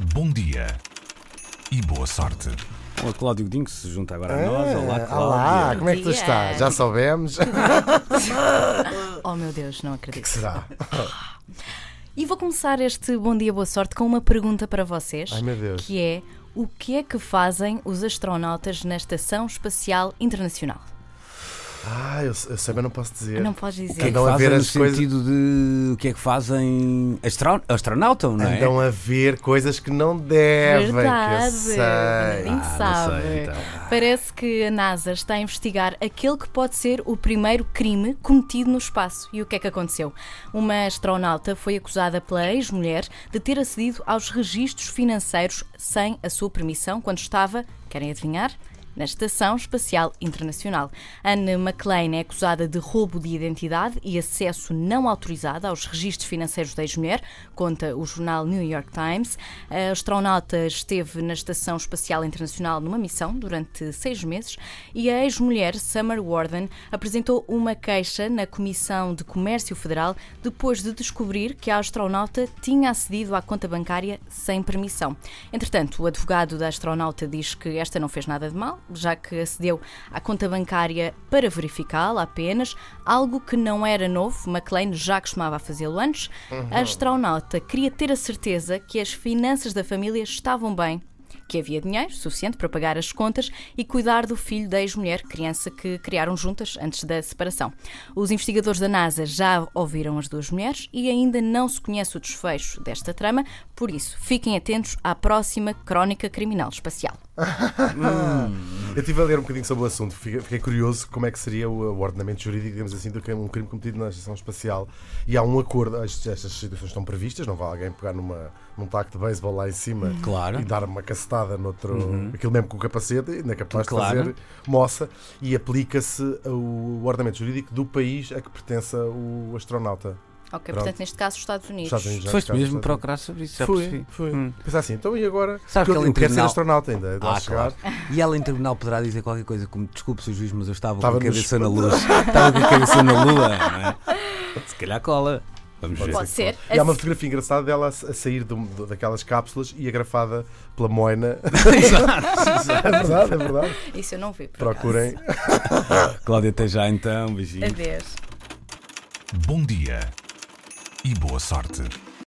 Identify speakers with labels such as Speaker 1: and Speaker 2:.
Speaker 1: Bom dia e boa sorte.
Speaker 2: O Cláudio Godinho que se junta agora a nós. Olá, Cláudio.
Speaker 3: olá, como é que tu
Speaker 4: dia.
Speaker 3: estás? Já soubemos? O
Speaker 4: Oh meu Deus, não
Speaker 3: que
Speaker 4: acredito.
Speaker 3: será?
Speaker 4: E vou começar este Bom Dia Boa Sorte com uma pergunta para vocês,
Speaker 3: Ai meu Deus.
Speaker 4: que é o que é que fazem os astronautas na Estação Espacial Internacional?
Speaker 3: Ah, eu, eu sei, mas não posso dizer.
Speaker 4: Não podes
Speaker 2: O que é
Speaker 4: dizer.
Speaker 2: que
Speaker 3: Andam a
Speaker 2: fazem
Speaker 3: ver
Speaker 2: no
Speaker 3: as coisas-
Speaker 2: sentido de. O que é que fazem. Astro... Astronautam, não é?
Speaker 3: Andam a ver coisas que não devem,
Speaker 4: Verdade.
Speaker 3: que eu sei.
Speaker 2: Ah, não
Speaker 4: sabe.
Speaker 2: sei, então.
Speaker 4: Parece que a NASA está a investigar aquele que pode ser o primeiro crime cometido no espaço. E o que é que aconteceu? Uma astronauta foi acusada pela ex-mulher de ter acedido aos registros financeiros sem a sua permissão quando estava, querem adivinhar? Na Estação Espacial Internacional. Anne McLean é acusada de roubo de identidade e acesso não autorizado aos registros financeiros da ex-mulher, conta o jornal New York Times. A astronauta esteve na Estação Espacial Internacional numa missão durante seis meses e a ex-mulher Summer Warden apresentou uma queixa na Comissão de Comércio Federal depois de descobrir que a astronauta tinha acedido à conta bancária sem permissão. Entretanto, o advogado da astronauta diz que esta não fez nada de mal, já que acedeu à conta bancária para verificá-la apenas, algo que não era novo, McLean já costumava fazê-lo antes. A astronauta queria ter a certeza que as finanças da família estavam bem que havia dinheiro suficiente para pagar as contas e cuidar do filho da ex-mulher, criança que criaram juntas antes da separação. Os investigadores da NASA já ouviram as duas mulheres e ainda não se conhece o desfecho desta trama, por isso fiquem atentos à próxima crónica criminal espacial.
Speaker 3: Eu estive a ler um bocadinho sobre o assunto, fiquei, fiquei curioso como é que seria o, o ordenamento jurídico, digamos assim, do que um crime cometido na estação espacial. E há um acordo, estas, estas situações estão previstas, não vai alguém pegar numa, num taco de beisebol lá em cima
Speaker 2: Claro.
Speaker 3: e dar uma cacetada noutro, aquilo mesmo com o capacete, ainda é capaz
Speaker 2: Claro.
Speaker 3: de fazer moça, e aplica-se o ordenamento jurídico do país a que pertença o astronauta.
Speaker 4: Ok,
Speaker 3: Pronto.
Speaker 4: portanto, neste caso, os Estados Unidos.
Speaker 3: Estados Unidos,
Speaker 2: Foste mesmo procurar sobre isso, já
Speaker 3: Fui,
Speaker 2: percebi.
Speaker 3: fui.
Speaker 2: Hum.
Speaker 3: Pensar assim, então e agora?
Speaker 2: Sabes que ele
Speaker 3: eu quero ser astronauta ainda,
Speaker 2: Ah,
Speaker 3: chegar.
Speaker 2: claro. E ela em tribunal poderá dizer qualquer coisa como desculpe, Sr. Juiz, mas eu estava,
Speaker 3: Estava
Speaker 2: com a cabeça na
Speaker 3: escuro."
Speaker 2: luz. estava com a cabeça na lua, não é? Se calhar cola. Vamos ver.
Speaker 4: Pode ser.
Speaker 3: E há uma fotografia engraçada dela a sair de de- daquelas cápsulas e agrafada pela Moina. é verdade, é verdade.
Speaker 4: Isso eu não vi.
Speaker 3: Procurem.
Speaker 2: Cláudia, até já então. Beijinho.
Speaker 4: Adeus.
Speaker 1: Bom dia e boa sorte.